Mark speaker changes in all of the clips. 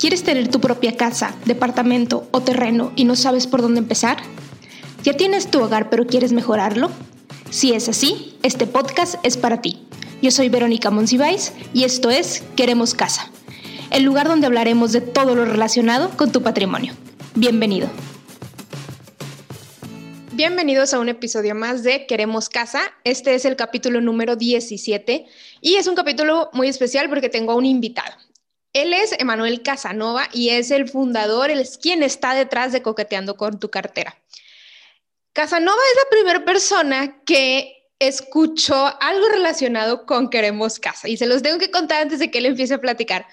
Speaker 1: ¿Quieres tener tu propia casa, departamento o terreno y no sabes por dónde empezar? ¿Ya tienes tu hogar pero quieres mejorarlo? Si es así, este podcast es para ti. Yo soy Verónica Monsiváis y esto es Queremos Casa, el lugar donde hablaremos de todo lo relacionado con tu patrimonio. Bienvenido. Bienvenidos a un episodio más de Queremos Casa. Este es el capítulo número 17 y es un capítulo muy especial porque tengo a un invitado. Él es Emanuel Casanova y es el fundador, él es quien está detrás de Coqueteando con tu cartera. Casanova es la primera persona que escuchó algo relacionado con Queremos Casa y se los tengo que contar antes de que él empiece a platicar,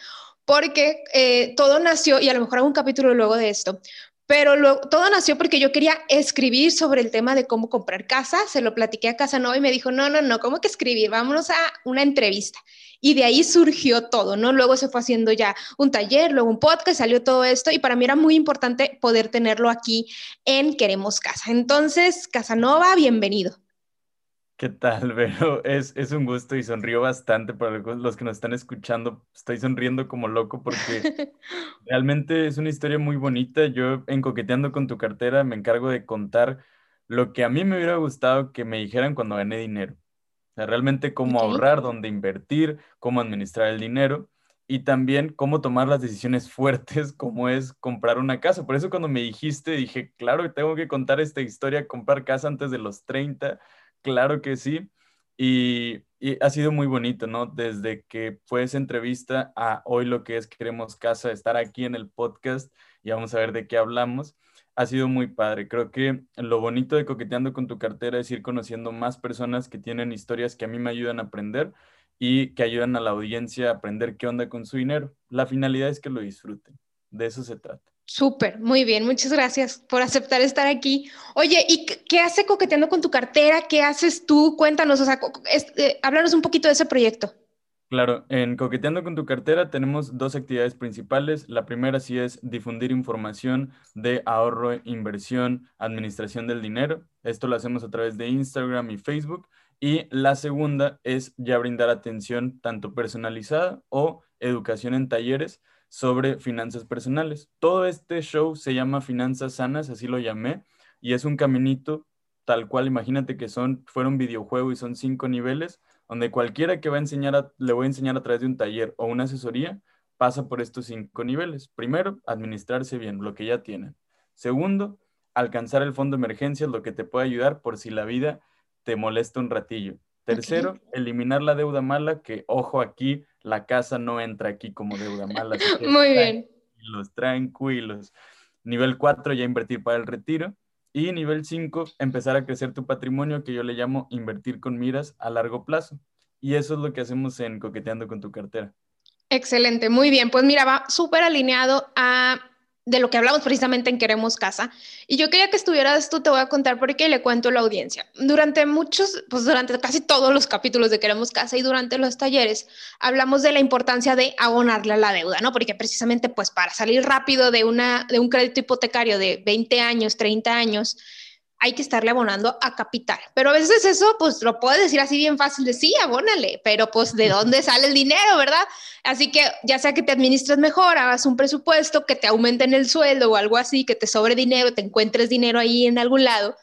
Speaker 1: porque eh, todo nació, y a lo mejor hago un capítulo luego de esto, pero todo nació porque yo quería escribir sobre el tema de cómo comprar casa, se lo platiqué a Casanova y me dijo, no, no, no, ¿cómo que escribir? Vámonos a una entrevista. Y de ahí surgió todo, ¿no? Luego se fue haciendo ya un taller, luego un podcast, salió todo esto y para mí era muy importante poder tenerlo aquí en Queremos Casa. Entonces, Casanova, bienvenido.
Speaker 2: ¿Qué tal, Vero? Es, es un gusto y sonrío bastante para los que nos están escuchando. Estoy sonriendo como loco porque realmente es una historia muy bonita. Yo en Coqueteando con tu cartera me encargo de contar lo que a mí me hubiera gustado que me dijeran cuando gané dinero realmente cómo ahorrar, dónde invertir, cómo administrar el dinero y también cómo tomar las decisiones fuertes como es comprar una casa. Por eso cuando me dijiste, dije, claro, tengo que contar esta historia, comprar casa antes de los 30, claro que sí. Y, y, ha sido muy bonito, ¿no? Desde que fue esa entrevista a hoy lo que es Queremos Casa, estar aquí en el podcast y vamos a ver de qué hablamos ha sido muy padre. Creo que lo bonito de coqueteando con tu cartera es ir conociendo más personas que tienen historias que a mí me ayudan a aprender y que ayudan a la audiencia a aprender qué onda con su dinero. La finalidad es que lo disfruten. De eso se trata.
Speaker 1: Súper, muy bien. Muchas gracias por aceptar estar aquí. Oye, ¿y qué hace coqueteando con tu cartera? ¿Qué haces tú? Cuéntanos, o sea, eh, háblanos un poquito de ese proyecto.
Speaker 2: Claro, en Coqueteando con tu cartera tenemos dos actividades principales. La primera sí es difundir información de ahorro, inversión, administración del dinero. Esto lo hacemos a través de Instagram y Facebook. Y la segunda es ya brindar atención tanto personalizada o educación en talleres sobre finanzas personales. Todo este show se llama Finanzas Sanas, así lo llamé, y es un caminito tal cual, imagínate que son, fuera un videojuego y son cinco niveles donde cualquiera que va a enseñar, le voy a enseñar a través de un taller o una asesoría, pasa por estos cinco niveles. Primero, administrarse bien lo que ya tienen. Segundo, alcanzar el fondo de emergencia, lo que te puede ayudar por si la vida te molesta un ratillo. Tercero, eliminar la deuda mala, que ojo aquí, la casa no entra aquí como deuda mala.
Speaker 1: Muy bien.
Speaker 2: Los tranquilos. Nivel cuatro, ya invertir para el retiro. Y nivel 5, empezar a crecer tu patrimonio, que yo le llamo invertir con miras a largo plazo. Y eso es lo que hacemos en Coqueteando con tu cartera.
Speaker 1: Excelente, muy bien. Pues mira, va súper alineado a de lo que hablamos precisamente en Queremos Casa. Y yo quería que estuvieras tú, te voy a contar por qué le cuento a la audiencia. Durante muchos, pues durante casi todos los capítulos de Queremos Casa y durante los talleres, hablamos de la importancia de abonarle a la deuda, ¿no? Porque precisamente, pues para salir rápido de, una, de un crédito hipotecario de 20 años, 30 años, hay que estarle abonando a capital. Pero a veces eso, pues lo puedes decir así bien fácil de sí, abónale, pero pues de dónde sale el dinero, ¿verdad? Así que ya sea que te administres mejor, hagas un presupuesto, que te aumenten el sueldo o algo así, que te sobre dinero, te encuentres dinero ahí en algún lado,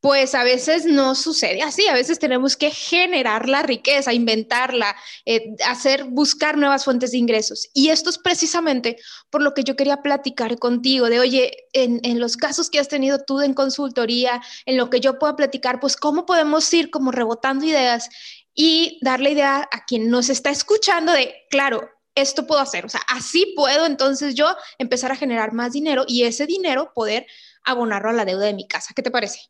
Speaker 1: pues a veces no sucede así, a veces tenemos que generar la riqueza, inventarla, eh, hacer, buscar nuevas fuentes de ingresos. Y esto es precisamente por lo que yo quería platicar contigo, de oye, en, en los casos que has tenido tú en consultoría, en lo que yo pueda platicar, pues cómo podemos ir como rebotando ideas y darle idea a quien nos está escuchando de, claro, esto puedo hacer, o sea, así puedo entonces yo empezar a generar más dinero y ese dinero poder abonarlo a la deuda de mi casa. ¿Qué te parece?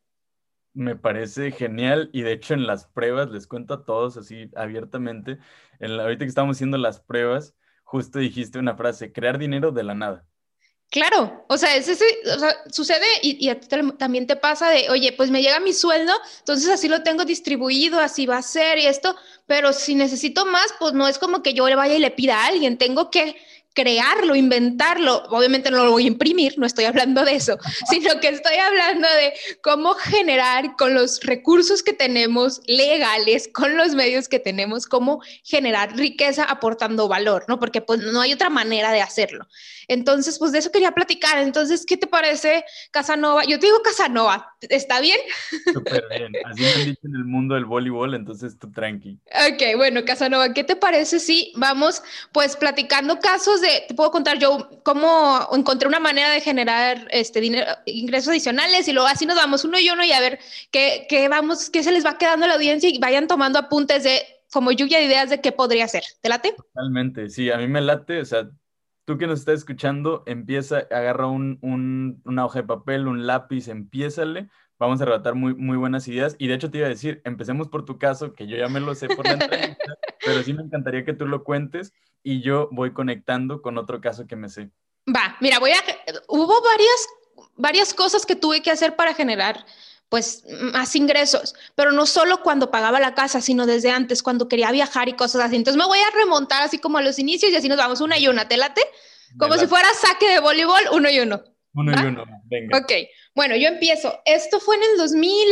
Speaker 2: Me parece genial y de hecho en las pruebas, les cuento a todos así abiertamente, en la, ahorita que estamos haciendo las pruebas, justo dijiste una frase, crear dinero de la nada.
Speaker 1: Claro, o sea, es ese, sucede y, y, a ti también te pasa de, oye, pues me llega mi sueldo, entonces así lo tengo distribuido, así va a ser y esto, pero si necesito más, pues no es como que yo le vaya y le pida a alguien, tengo que crearlo, inventarlo. Obviamente no lo voy a imprimir, no estoy hablando de eso, sino que estoy hablando de cómo generar con los recursos que tenemos legales, con los medios que tenemos, cómo generar riqueza aportando valor, ¿no? Porque pues no hay otra manera de hacerlo. Entonces, pues de eso quería platicar. Entonces, ¿qué te parece, Casanova? Yo te digo Casanova, ¿está bien?
Speaker 2: Súper bien. Así me han dicho en el mundo del voleibol, entonces tú tranqui.
Speaker 1: Ok, bueno, Casanova, ¿qué te parece si vamos pues platicando casos de, te puedo contar yo cómo encontré una manera de generar este dinero, ingresos adicionales y luego así nos vamos uno y uno y a ver qué, qué vamos, qué se les va quedando a la audiencia y vayan tomando apuntes de como lluvia de ideas de qué podría ser. ¿Te late?
Speaker 2: Totalmente, sí, a mí me late, o sea, tú que nos estás escuchando, empieza, agarra un, un, una hoja de papel, un lápiz, empiézale. Vamos a relatar muy, muy buenas ideas. Y de hecho te iba a decir, empecemos por tu caso, que yo ya me lo sé por la entrevista, pero sí me encantaría que tú lo cuentes y yo voy conectando con otro caso que me sé.
Speaker 1: Va, mira, voy a... Hubo varias, varias cosas que tuve que hacer para generar pues más ingresos, pero no solo cuando pagaba la casa, sino desde antes, cuando quería viajar y cosas así. Entonces me voy a remontar así como a los inicios y así nos vamos una y una, ¿te late? Como si fuera saque de voleibol, uno y uno.
Speaker 2: Uno y uno, venga.
Speaker 1: Ok, bueno, yo empiezo. Esto fue en el 2000,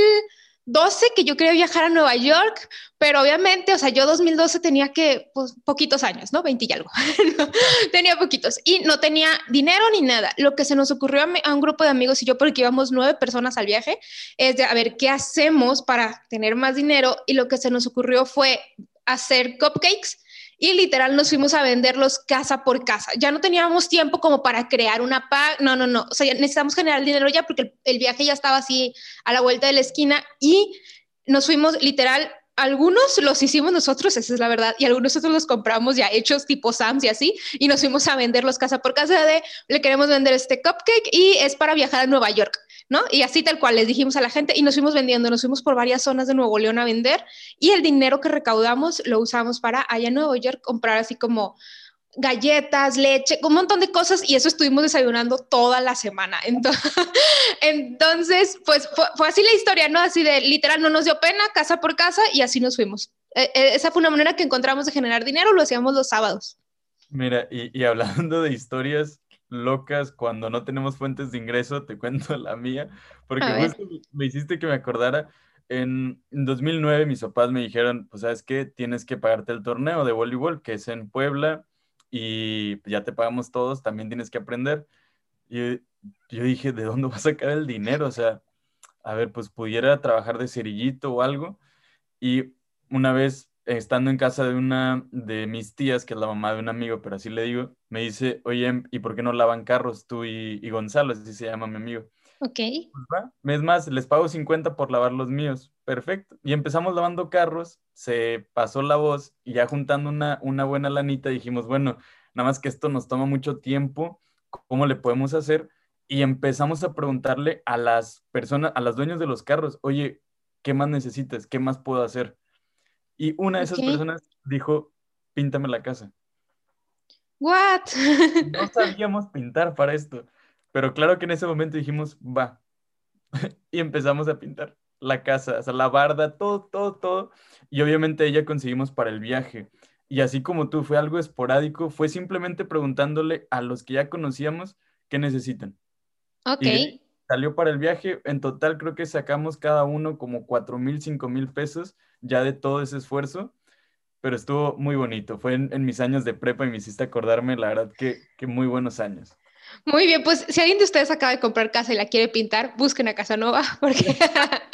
Speaker 1: 12 que yo quería viajar a Nueva York, pero obviamente, o sea, yo 2012 tenía que, pues, poquitos años, ¿no? 20 y algo. tenía poquitos y no tenía dinero ni nada. Lo que se nos ocurrió a, a, un grupo de amigos y yo, porque íbamos nueve personas al viaje, es de, a ver, ¿qué hacemos para tener más dinero? Y lo que se nos ocurrió fue hacer cupcakes y literal nos fuimos a venderlos casa por casa. Ya no teníamos tiempo como para crear una paga, no, no, no, o sea, necesitamos generar dinero ya porque el, el, viaje ya estaba así a la vuelta de la esquina y nos fuimos literal. Algunos los hicimos nosotros, esa es la verdad, y algunos otros los compramos ya hechos tipo Sams y así, y nos fuimos a venderlos casa por casa de, le queremos vender este cupcake y es para viajar a Nueva York. ¿No? Y así tal cual les dijimos a la gente y nos fuimos vendiendo, nos fuimos por varias zonas de Nuevo León a vender y el dinero que recaudamos lo usamos para allá en Nueva York comprar así como galletas, leche, un montón de cosas y eso estuvimos desayunando toda la semana. Entonces, entonces pues fue, así la historia, ¿no? Así de literal, no nos dio pena, casa por casa y así nos fuimos. E, e, esa fue una manera que encontramos de generar dinero, lo hacíamos los sábados.
Speaker 2: Mira, y hablando de historias, locas cuando no tenemos fuentes de ingreso, te cuento la mía, porque justo me hiciste que me acordara. En 2009 mis papás me dijeron, pues sabes qué, tienes que pagarte el torneo de voleibol que es en Puebla y ya te pagamos todos, también tienes que aprender. Y yo dije, ¿de dónde va a sacar el dinero? O sea, a ver, pues pudiera trabajar de cerillito o algo. Y una vez estando en casa de una de mis tías, que es la mamá de un amigo, pero así le digo, me dice, oye, ¿y por qué no lavan carros tú y, y Gonzalo? Así se llama mi amigo.
Speaker 1: Ok.
Speaker 2: Pues es más, les pago 50 por lavar los míos. Perfecto. Y empezamos lavando carros, se pasó la voz y ya juntando una, una buena lanita dijimos, bueno, nada más que esto nos toma mucho tiempo, ¿cómo le podemos hacer? Y empezamos a preguntarle a las personas, a los dueños de los carros, oye, ¿qué más necesitas? ¿Qué más puedo hacer? Y una de esas okay. personas dijo, píntame la casa.
Speaker 1: What?
Speaker 2: No sabíamos pintar para esto, pero claro que en ese momento dijimos, va. y empezamos a pintar la casa, o sea, la barda, todo, todo, todo. Y obviamente ella conseguimos para el viaje. Y así como tú, fue algo esporádico, fue simplemente preguntándole a los que ya conocíamos qué necesitan.
Speaker 1: Ok.
Speaker 2: Y salió para el viaje, en total creo que sacamos cada uno como cuatro mil, cinco mil pesos ya de todo ese esfuerzo, pero estuvo muy bonito. Fue en, mis años de prepa y me hiciste acordarme, la verdad, que, que muy buenos años.
Speaker 1: Muy bien, pues si alguien de ustedes acaba de comprar casa y la quiere pintar, busquen a Casanova, porque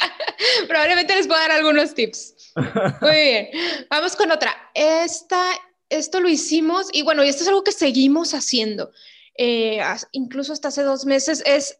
Speaker 1: probablemente les pueda dar algunos tips. Muy bien, vamos con otra. Esta, esto lo hicimos y bueno, y esto es algo que seguimos haciendo. Eh, incluso hasta hace dos meses, es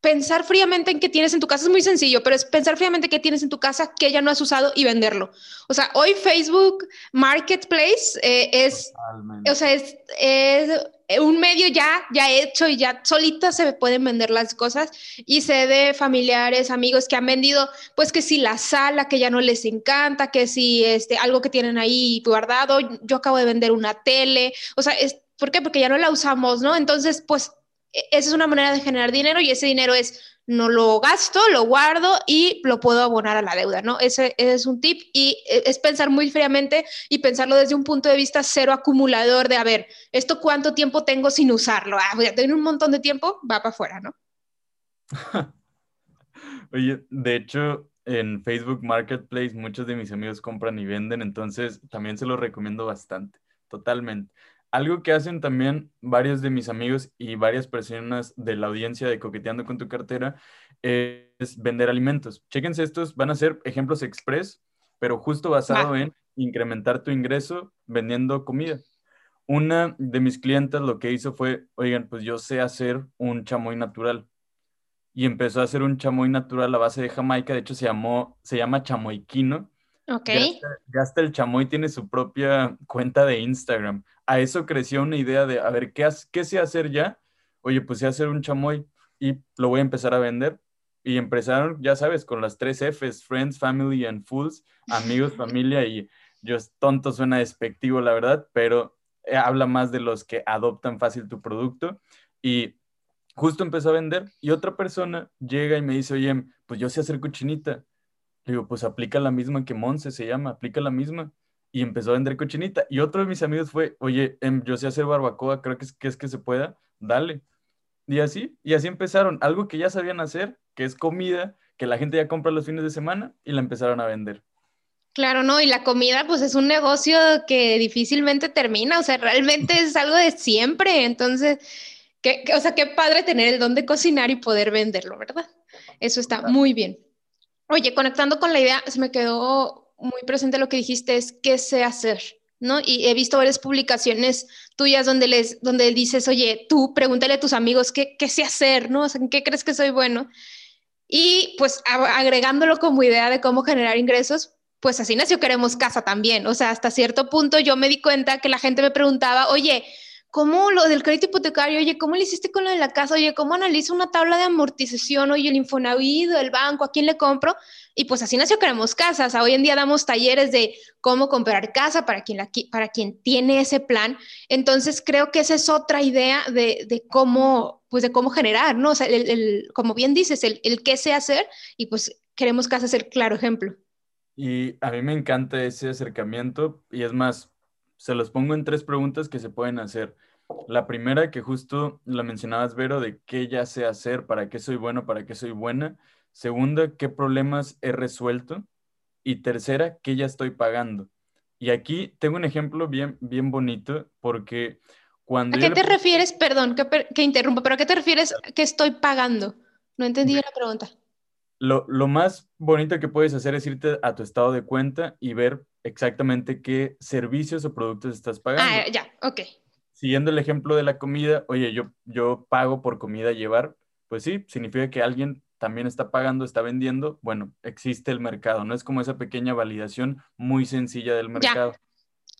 Speaker 1: pensar fríamente en qué tienes en tu casa es muy sencillo, pero es pensar fríamente qué tienes en tu casa que ya no has usado y venderlo. O sea, hoy Facebook Marketplace eh, es, Totalmente. o sea, es, es, un medio ya, ya hecho y ya solita se pueden vender las cosas y sé de familiares, amigos que han vendido, pues que si la sala que ya no les encanta, que si este, algo que tienen ahí guardado, yo acabo de vender una tele, o sea, es, ¿por qué? Porque ya no la usamos, ¿no? Entonces, pues esa es una manera de generar dinero y ese dinero es no lo gasto, lo guardo y lo puedo abonar a la deuda, ¿no? Ese, es un tip y e, es pensar muy fríamente y pensarlo desde un punto de vista cero acumulador de, a ver, ¿esto cuánto tiempo tengo sin usarlo? Ah, voy a tener un montón de tiempo, va para afuera, ¿no?
Speaker 2: Oye, de hecho, en Facebook Marketplace muchos de mis amigos compran y venden, entonces también se lo recomiendo bastante, totalmente. Algo que hacen también varios de mis amigos y varias personas de la audiencia de Coqueteando con tu cartera es vender alimentos. Chéquense estos, van a ser ejemplos express, pero justo basado en incrementar tu ingreso vendiendo comida. Una de mis clientes lo que hizo fue, oigan, pues yo sé hacer un chamoy natural. Y empezó a hacer un chamoy natural a base de Jamaica, de hecho se llamó, se llama chamoiquino.
Speaker 1: Ok.
Speaker 2: Ya hasta, el chamoy tiene su propia cuenta de Instagram. A eso creció una idea de, a ver, ¿qué, qué sé hacer ya? Oye, pues sé hacer un chamoy y lo voy a empezar a vender. Y empezaron, ya sabes, con las tres Fs, Friends, Family and Fools, amigos, familia y yo tonto suena despectivo, la verdad, pero eh, habla más de los que adoptan fácil tu producto. Y justo empezó a vender y otra persona llega y me dice, oye, pues yo sé hacer cochinita. Le digo, pues aplica la misma que Monse se llama, aplica la misma. Y empezó a vender cochinita. Y otro de mis amigos fue, oye, em, yo sé hacer barbacoa, creo que es, que es que se pueda, dale. Y así, y así empezaron. Algo que ya sabían hacer, que es comida, que la gente ya compra los fines de semana y la empezaron a vender.
Speaker 1: Claro, no, y la comida pues es un negocio que difícilmente termina, o sea, realmente es algo de siempre, entonces, o sea, qué padre tener el don de cocinar y poder venderlo, ¿verdad? Eso está muy bien. Oye, conectando con la idea, se me quedó muy presente lo que dijiste, es qué sé hacer, ¿no? Y he visto varias publicaciones tuyas donde les, donde dices, oye, tú pregúntale a tus amigos qué, qué sé hacer, ¿no? O sea, ¿en qué crees que soy bueno? Y pues agregándolo como idea de cómo generar ingresos, pues así nació Queremos Casa también. O sea, hasta cierto punto yo me di cuenta que la gente me preguntaba, oye, ¿cómo lo del crédito hipotecario? Oye, ¿cómo le hiciste con lo de la casa? Oye, ¿cómo analizo una tabla de amortización? Oye, el Infonavit, el banco, ¿a quién le compro? Y pues así nació Queremos Casa. O sea, hoy en día damos talleres de cómo comprar casa para quien, la, para quien tiene ese plan. Entonces, creo que esa es otra idea de, cómo, pues de cómo generar, ¿no? O sea, el, como bien dices, el, qué sé hacer y pues Queremos Casa es el claro ejemplo.
Speaker 2: Y a mí me encanta ese acercamiento y es más, se los pongo en tres preguntas que se pueden hacer. La primera, que justo la mencionabas, Vero, de qué ya sé hacer, para qué soy bueno, para qué soy buena. Segunda, qué problemas he resuelto. Y tercera, qué ya estoy pagando. Y aquí tengo un ejemplo bien, bien bonito porque cuando...
Speaker 1: ¿A qué te refieres? Perdón que, que interrumpa, pero ¿a qué te refieres que estoy pagando? No entendí la pregunta.
Speaker 2: Lo, más bonito que puedes hacer es irte a tu estado de cuenta y ver exactamente qué servicios o productos estás pagando.
Speaker 1: Ah, ya, ok.
Speaker 2: Siguiendo el ejemplo de la comida, oye, yo, yo pago por comida llevar, pues sí, significa que alguien también está pagando, está vendiendo, bueno, existe el mercado, no es como esa pequeña validación muy sencilla del mercado.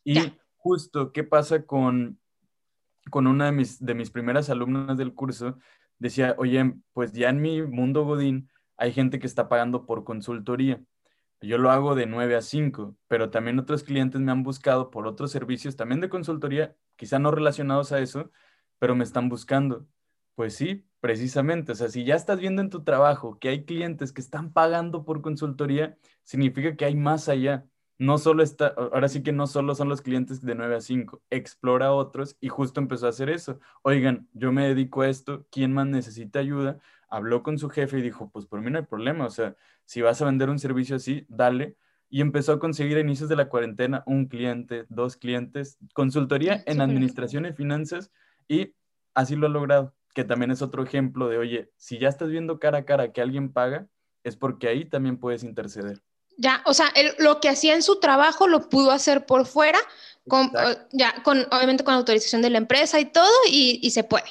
Speaker 2: Y justo, ¿qué pasa con, con una de mis, de mis primeras alumnas del curso? Decía, oye, pues ya en mi mundo Godín, hay gente que está pagando por consultoría. Yo lo hago de 9 a 5, pero también otros clientes me han buscado por otros servicios también de consultoría, quizá no relacionados a eso, pero me están buscando. Pues sí, precisamente. O sea, si ya estás viendo en tu trabajo que hay clientes que están pagando por consultoría, significa que hay más allá. No solo está, ahora sí que no solo son los clientes de 9 a 5, explora otros y justo empezó a hacer eso. Oigan, yo me dedico a esto, ¿quién más necesita ayuda? Habló con su jefe y dijo, pues por mí no hay problema, o sea, si vas a vender un servicio así, dale. Y empezó a conseguir a inicios de la cuarentena un cliente, dos clientes, consultoría en administración y finanzas y así lo ha logrado, que también es otro ejemplo de, oye, si ya estás viendo cara a cara que alguien paga, es porque ahí también puedes interceder.
Speaker 1: Ya, o sea, lo que hacía en su trabajo lo pudo hacer por fuera, con, ya, con, obviamente con autorización de la empresa y todo, y, y se puede.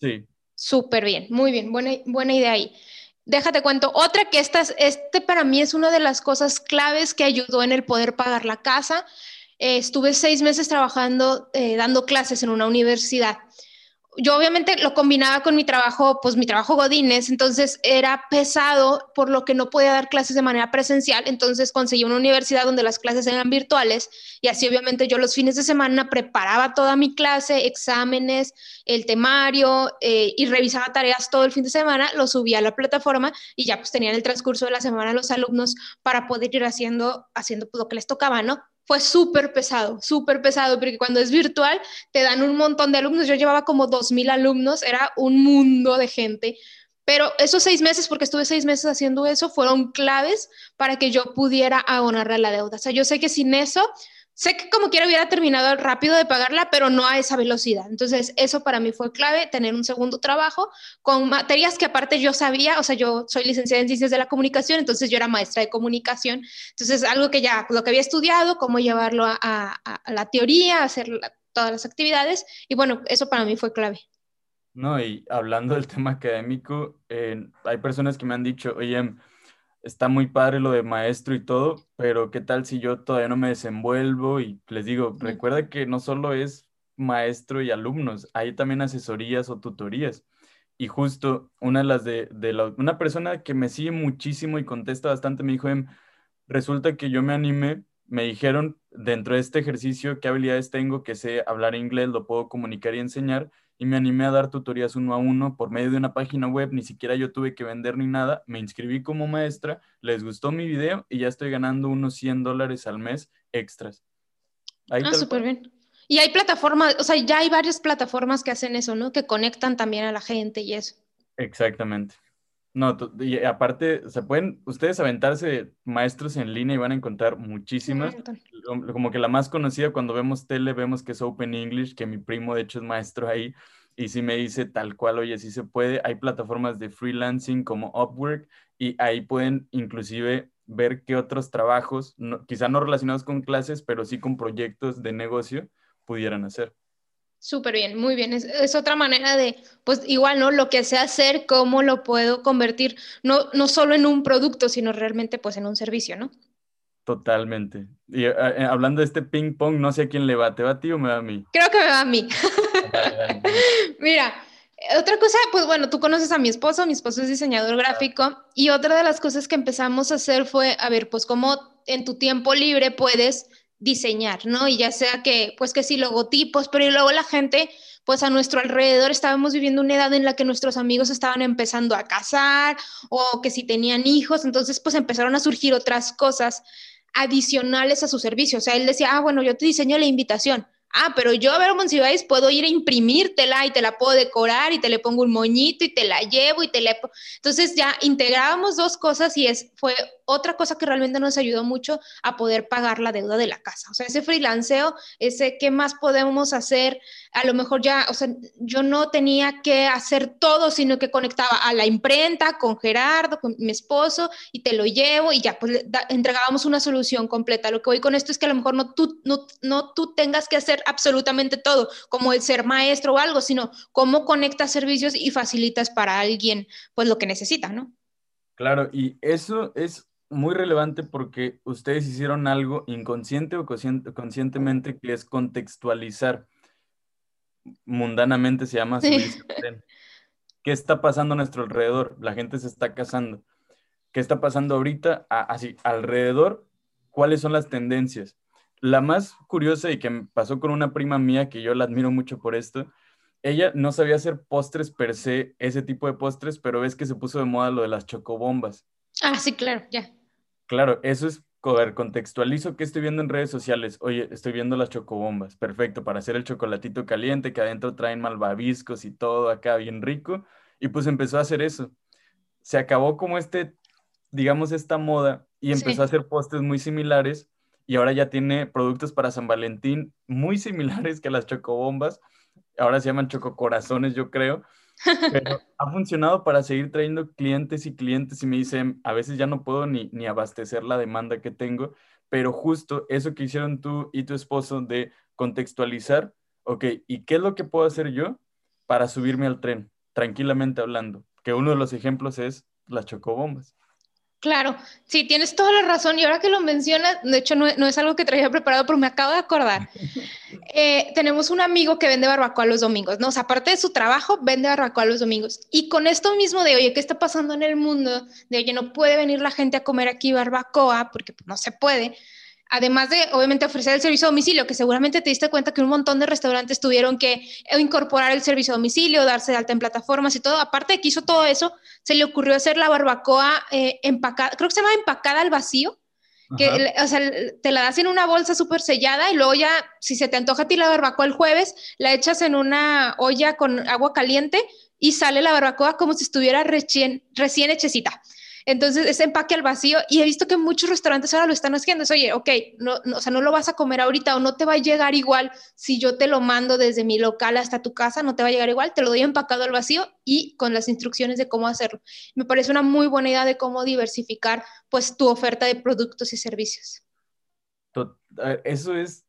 Speaker 2: Sí,
Speaker 1: Súper bien, muy bien, buena, idea ahí. Déjate cuento, otra que esta este para mí es una de las cosas claves que ayudó en el poder pagar la casa. Eh, estuve seis meses trabajando, eh, dando clases en una universidad. Yo obviamente lo combinaba con mi trabajo, pues mi trabajo Godines, entonces era pesado por lo que no podía dar clases de manera presencial, entonces conseguí una universidad donde las clases eran virtuales y así obviamente yo los fines de semana preparaba toda mi clase, exámenes, el temario eh, y revisaba tareas todo el fin de semana, lo subía a la plataforma y ya pues tenían el transcurso de la semana los alumnos para poder ir haciendo, haciendo lo que les tocaba, ¿no? Fue súper pesado, súper pesado, porque cuando es virtual te dan un montón de alumnos. Yo llevaba como 2.000 alumnos, era un mundo de gente. Pero esos seis meses, porque estuve seis meses haciendo eso, fueron claves para que yo pudiera abonarle la deuda. O sea, yo sé que sin eso Sé que como quiera hubiera terminado rápido de pagarla, pero no a esa velocidad. Entonces, eso para mí fue clave, tener un segundo trabajo con materias que aparte yo sabía, o sea, yo soy licenciada en ciencias de la comunicación, entonces yo era maestra de comunicación. Entonces, algo que ya, lo que había estudiado, cómo llevarlo a, la teoría, hacer todas las actividades, y bueno, eso para mí fue clave.
Speaker 2: No, y hablando del tema académico, eh, hay personas que me han dicho, oye, está muy padre lo de maestro y todo, pero ¿qué tal si yo todavía no me desenvuelvo? Y les digo, recuerda que no solo es maestro y alumnos, hay también asesorías o tutorías. Y justo una de las de, una persona que me sigue muchísimo y contesta bastante me dijo, em, resulta que yo me animé, me dijeron dentro de este ejercicio qué habilidades tengo, que sé hablar inglés, lo puedo comunicar y enseñar, y me animé a dar tutorías uno a uno por medio de una página web, ni siquiera yo tuve que vender ni nada, me inscribí como maestra, les gustó mi video y ya estoy ganando unos 100 dólares al mes extras.
Speaker 1: ah, súper bien. Y hay plataformas, o sea, ya hay varias plataformas que hacen eso, ¿no? Que conectan también a la gente y eso.
Speaker 2: Exactamente. No, y aparte, se pueden ustedes aventarse maestros en línea y van a encontrar muchísimas. Como que la más conocida cuando vemos tele, vemos que es Open English, que mi primo de hecho es maestro ahí, y si me dice tal cual, oye, sí se puede. Hay plataformas de freelancing como Upwork y ahí pueden inclusive ver qué otros trabajos, quizá no relacionados con clases, pero sí con proyectos de negocio, pudieran hacer.
Speaker 1: Súper bien, muy bien. Es, otra manera de, pues igual, ¿no? Lo que sé hacer, cómo lo puedo convertir, no, no solo en un producto, sino realmente pues en un servicio, ¿no?
Speaker 2: Totalmente. Y eh, eh, hablando de este ping pong, no sé a quién le va, ¿te va a ti o me va a mí?
Speaker 1: Creo que me va a mí. Mira, otra cosa, pues bueno, tú conoces a mi esposo, mi esposo es diseñador gráfico y otra de las cosas que empezamos a hacer fue, a ver, pues cómo en tu tiempo libre puedes diseñar, ¿no? Y ya sea que, pues que sí, logotipos, pero y luego la gente, pues a nuestro alrededor estábamos viviendo una edad en la que nuestros amigos estaban empezando a casar o que si tenían hijos, entonces pues empezaron a surgir otras cosas adicionales a su servicio. O sea, él decía, ah, bueno, yo te diseño la invitación. Ah, pero yo a ver, Monsiváis puedo ir a imprimírtela y te la puedo decorar y te le pongo un moñito y te la llevo y te le... Entonces ya integrábamos dos cosas y es, fue otra cosa que realmente nos ayudó mucho a poder pagar la deuda de la casa. O sea, ese freelanceo, ese qué más podemos hacer, a lo mejor ya, o sea, yo no tenía que hacer todo, sino que conectaba a la imprenta con Gerardo, con mi esposo, y te lo llevo y ya, pues entregábamos una solución completa. Lo que voy con esto es que a lo mejor no tú, no, no tú tengas que hacer absolutamente todo, como el ser maestro o algo, sino cómo conectas servicios y facilitas para alguien, pues lo que necesita, ¿no?
Speaker 2: Claro, y eso es muy relevante porque ustedes hicieron algo inconsciente o conscientemente que es contextualizar. Mundanamente se llama ¿Qué está pasando a nuestro alrededor? La gente se está casando. ¿Qué está pasando ahorita? así, alrededor, ¿cuáles son las tendencias? La más curiosa y que me pasó con una prima mía, que yo la admiro mucho por esto, ella no sabía hacer postres per se, ese tipo de postres, pero ves que se puso de moda lo de las chocobombas.
Speaker 1: Ah, sí, claro, ya.
Speaker 2: Claro, eso es, a ver, contextualizo que estoy viendo en redes sociales. Oye, estoy viendo las chocobombas. Perfecto, para hacer el chocolatito caliente que adentro traen malvaviscos y todo acá bien rico. Y pues empezó a hacer eso. Se acabó como este, digamos, esta moda y empezó a hacer postres muy similares y ahora ya tiene productos para San Valentín muy similares que las chocobombas. Ahora se llaman chococorazones, yo creo. Pero ha funcionado para seguir trayendo clientes y clientes y me dicen, a veces ya no puedo ni, ni abastecer la demanda que tengo, pero justo eso que hicieron tú y tu esposo de contextualizar, ok, ¿y qué es lo que puedo hacer yo para subirme al tren, tranquilamente hablando? Que uno de los ejemplos es las chocobombas.
Speaker 1: Claro, sí, tienes toda la razón. Y ahora que lo mencionas, de hecho no, no, es algo que traía preparado, pero me acabo de acordar. eh, tenemos un amigo que vende barbacoa los domingos, ¿no? O sea, aparte de su trabajo, vende barbacoa los domingos. Y con esto mismo de, oye, ¿qué está pasando en el mundo? De, oye, no puede venir la gente a comer aquí barbacoa porque no se puede. Además de, obviamente, ofrecer el servicio a domicilio, que seguramente te diste cuenta que un montón de restaurantes tuvieron que incorporar el servicio a domicilio, darse de alta en plataformas y todo. Aparte de que hizo todo eso, se le ocurrió hacer la barbacoa eh, empacada, creo que se llama empacada al vacío, que, o sea, te la das en una bolsa súper sellada y luego ya, si se te antoja a ti la barbacoa el jueves, la echas en una olla con agua caliente y sale la barbacoa como si estuviera recién, recién hechecita. Entonces, ese empaque al vacío, y he visto que muchos restaurantes ahora lo están haciendo, es, oye, ok, no, no, o sea, no lo vas a comer ahorita o no te va a llegar igual si yo te lo mando desde mi local hasta tu casa, no te va a llegar igual, te lo doy empacado al vacío y con las instrucciones de cómo hacerlo. Me parece una muy buena idea de cómo diversificar pues tu oferta de productos y servicios.
Speaker 2: Eso es,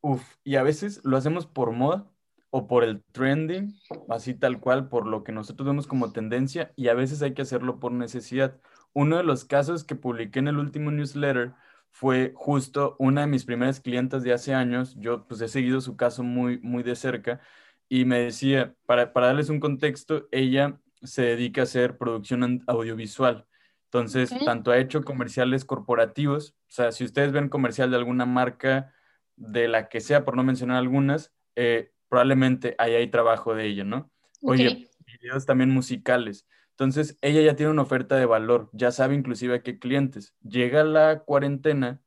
Speaker 2: uff, y a veces lo hacemos por moda, o por el trending, así tal cual, por lo que nosotros vemos como tendencia, y a veces hay que hacerlo por necesidad. Uno de los casos que publiqué en el último newsletter fue justo una de mis primeras clientas de hace años. Yo pues he seguido su caso muy, muy de cerca y me decía, para, para darles un contexto, ella se dedica a hacer producción audiovisual. Entonces, tanto ha hecho comerciales corporativos, o sea, si ustedes ven comercial de alguna marca, de la que sea, por no mencionar algunas, eh, probablemente ahí hay trabajo de ella, ¿no? Oye, videos también musicales. Entonces, ella ya tiene una oferta de valor, ya sabe inclusive a qué clientes. Llega la cuarentena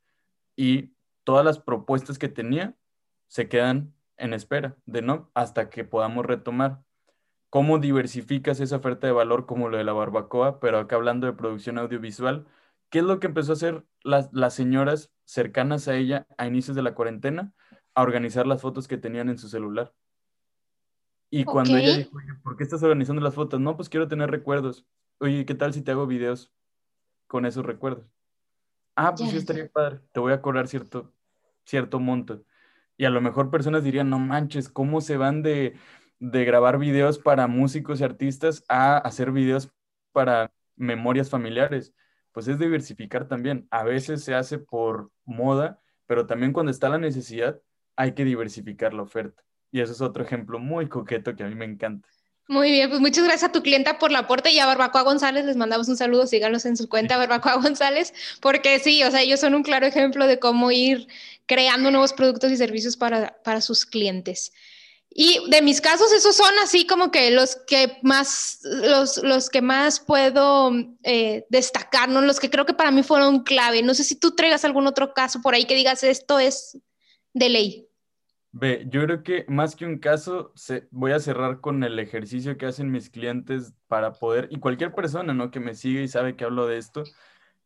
Speaker 2: y todas las propuestas que tenía se quedan en espera de no hasta que podamos retomar. ¿Cómo diversificas esa oferta de valor como lo de la barbacoa? Pero acá hablando de producción audiovisual, ¿qué es lo que empezó a hacer las, las señoras cercanas a ella a inicios de la cuarentena? A organizar las fotos que tenían en su celular. Y cuando ella dijo, ¿por qué estás organizando las fotos? No, pues quiero tener recuerdos. Oye, ¿qué tal si te hago videos con esos recuerdos? Ah, pues sí estaría padre. Te voy a cobrar cierto, cierto monto. Y a lo mejor personas dirían, no manches, ¿cómo se van de, de grabar videos para músicos y artistas a hacer videos para memorias familiares? Pues es diversificar también. A veces se hace por moda, pero también cuando está la necesidad, hay que diversificar la oferta. Y eso es otro ejemplo muy coqueto que a mí me encanta.
Speaker 1: Muy bien, pues muchas gracias a tu clienta por la aporte y a Barbacoa González les mandamos un saludo, síganos en su cuenta Barbacoa González, porque sí, o sea, ellos son un claro ejemplo de cómo ir creando nuevos productos y servicios para, para sus clientes. Y de mis casos, esos son así como que los que más, los, los que más puedo eh, destacar, ¿no? Los que creo que para mí fueron clave. No sé si tú traigas algún otro caso por ahí que digas esto es de ley?
Speaker 2: Ve, yo creo que más que un caso, se, voy a cerrar con el ejercicio que hacen mis clientes para poder, y cualquier persona, ¿no? Que me sigue y sabe que hablo de esto,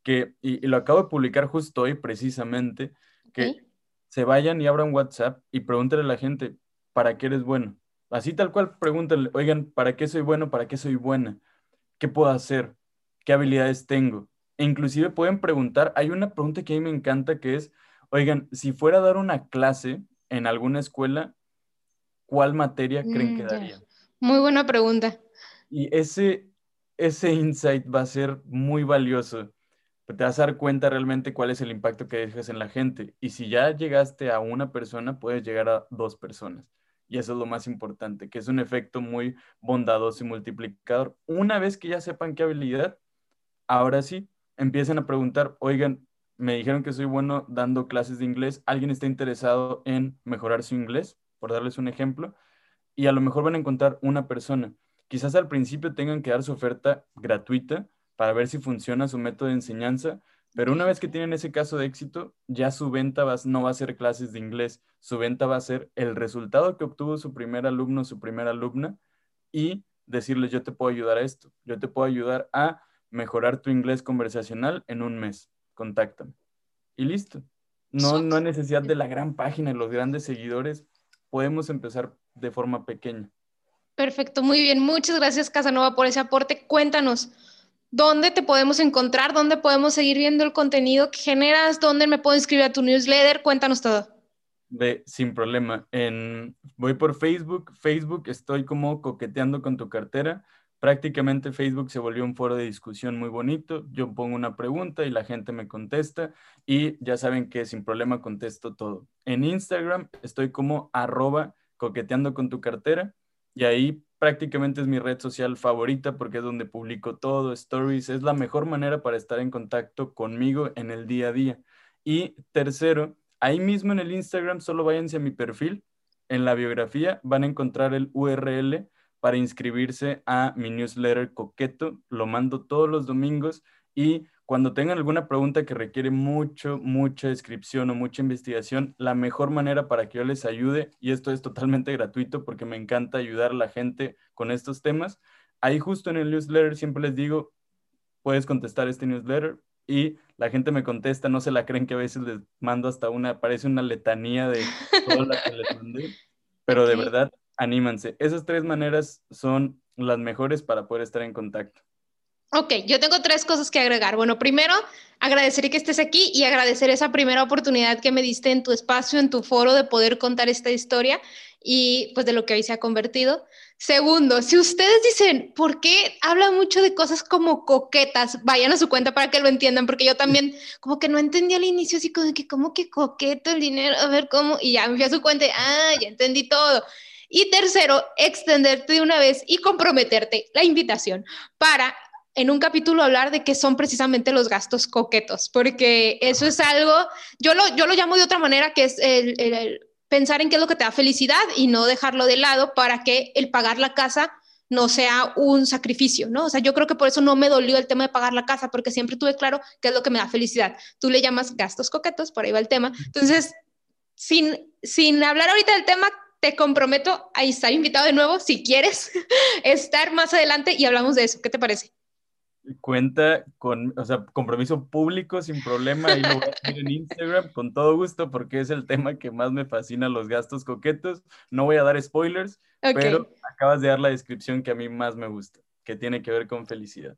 Speaker 2: que, y, lo acabo de publicar justo hoy precisamente, que se vayan y abran WhatsApp y pregúntenle a la gente, ¿para qué eres bueno? Así tal cual, pregúntenle, oigan, ¿para qué soy bueno? ¿Para qué soy buena? ¿Qué puedo hacer? ¿Qué habilidades tengo? E inclusive pueden preguntar, hay una pregunta que a mí me encanta que es, Oigan, si fuera a dar una clase en alguna escuela, ¿cuál materia creen que mm, daría?
Speaker 1: Muy buena pregunta.
Speaker 2: Y ese, ese insight va a ser muy valioso. Te vas a dar cuenta realmente cuál es el impacto que dejas en la gente. Y si ya llegaste a una persona, puedes llegar a dos personas. Y eso es lo más importante, que es un efecto muy bondadoso y multiplicador. Una vez que ya sepan qué habilidad, ahora sí, empiecen a preguntar, oigan, me dijeron que soy bueno dando clases de inglés, alguien está interesado en mejorar su inglés, por darles un ejemplo, y a lo mejor van a encontrar una persona. Quizás al principio tengan que dar su oferta gratuita para ver si funciona su método de enseñanza, pero una vez que tienen ese caso de éxito, ya su venta no va a ser clases de inglés, su venta va a ser el resultado que obtuvo su primer alumno, su primera alumna, y decirles, yo te puedo ayudar a esto, yo te puedo ayudar a mejorar tu inglés conversacional en un mes contáctame. Y listo. No, no hay necesidad de la gran página y los grandes seguidores. Podemos empezar de forma pequeña.
Speaker 1: Perfecto, muy bien. Muchas gracias, Casanova, por ese aporte. Cuéntanos, ¿dónde te podemos encontrar? ¿Dónde podemos seguir viendo el contenido que generas? ¿Dónde me puedo inscribir a tu newsletter? Cuéntanos todo.
Speaker 2: De, sin problema. En, voy por Facebook. Facebook estoy como coqueteando con tu cartera. Prácticamente Facebook se volvió un foro de discusión muy bonito. Yo pongo una pregunta y la gente me contesta y ya saben que sin problema contesto todo. En Instagram estoy como arroba coqueteando con tu cartera y ahí prácticamente es mi red social favorita porque es donde publico todo, stories, es la mejor manera para estar en contacto conmigo en el día a día. Y tercero, ahí mismo en el Instagram solo váyanse a mi perfil, en la biografía van a encontrar el URL para inscribirse a mi newsletter coqueto, lo mando todos los domingos y cuando tengan alguna pregunta que requiere mucho, mucha descripción o mucha investigación, la mejor manera para que yo les ayude, y esto es totalmente gratuito porque me encanta ayudar a la gente con estos temas, ahí justo en el newsletter siempre les digo, puedes contestar este newsletter y la gente me contesta, no se la creen que a veces les mando hasta una, parece una letanía de todo lo que les mandé, pero de verdad, anímanse. Esas tres maneras son las mejores para poder estar en contacto.
Speaker 1: Ok, yo tengo tres cosas que agregar. Bueno, primero, agradecer que estés aquí y agradecer esa primera oportunidad que me diste en tu espacio, en tu foro, de poder contar esta historia y pues de lo que hoy se ha convertido. Segundo, si ustedes dicen, ¿por qué habla mucho de cosas como coquetas? Vayan a su cuenta para que lo entiendan, porque yo también como que no entendí al inicio, así como que, ¿cómo que coqueto el dinero? A ver cómo, y ya me fui a su cuenta y, ah, ya entendí todo. Y tercero, extenderte de una vez y comprometerte la invitación para en un capítulo hablar de qué son precisamente los gastos coquetos, porque eso es algo, yo lo, yo lo llamo de otra manera, que es el, pensar en qué es lo que te da felicidad y no dejarlo de lado para que el pagar la casa no sea un sacrificio, ¿no? O sea, yo creo que por eso no me dolió el tema de pagar la casa, porque siempre tuve claro qué es lo que me da felicidad. Tú le llamas gastos coquetos, por ahí va el tema. Entonces, sin, sin hablar ahorita del tema, te comprometo a estar invitado de nuevo si quieres estar más adelante y hablamos de eso. ¿Qué te parece?
Speaker 2: cuenta con, o sea, compromiso público sin problema, y lo voy a hacer en Instagram con todo gusto porque es el tema que más me fascina, los gastos coquetos. No voy a dar spoilers, pero acabas de dar la descripción que a mí más me gusta, que tiene que ver con felicidad.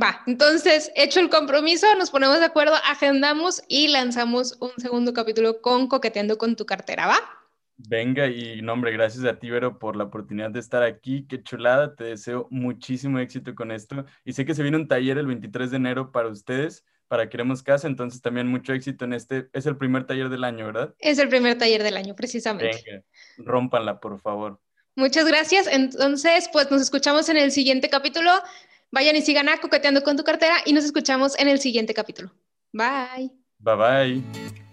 Speaker 1: Va, entonces, hecho el compromiso, nos ponemos de acuerdo, agendamos y lanzamos un segundo capítulo con Coqueteando con tu cartera, ¿va?
Speaker 2: Venga, y nombre, gracias a ti, Vero, por la oportunidad de estar aquí. Qué chulada, te deseo muchísimo éxito con esto. Y sé que se viene un taller el 23 de enero para ustedes, para Queremos Casa, entonces también mucho éxito en este. Es el primer taller del año, ¿verdad?
Speaker 1: Es el primer taller del año, precisamente.
Speaker 2: Venga, rómpanla, por favor.
Speaker 1: Muchas gracias. Entonces, pues nos escuchamos en el siguiente capítulo. Vayan y sigan a Coqueteando con tu cartera y nos escuchamos en el siguiente capítulo. Bye.
Speaker 2: Bye bye.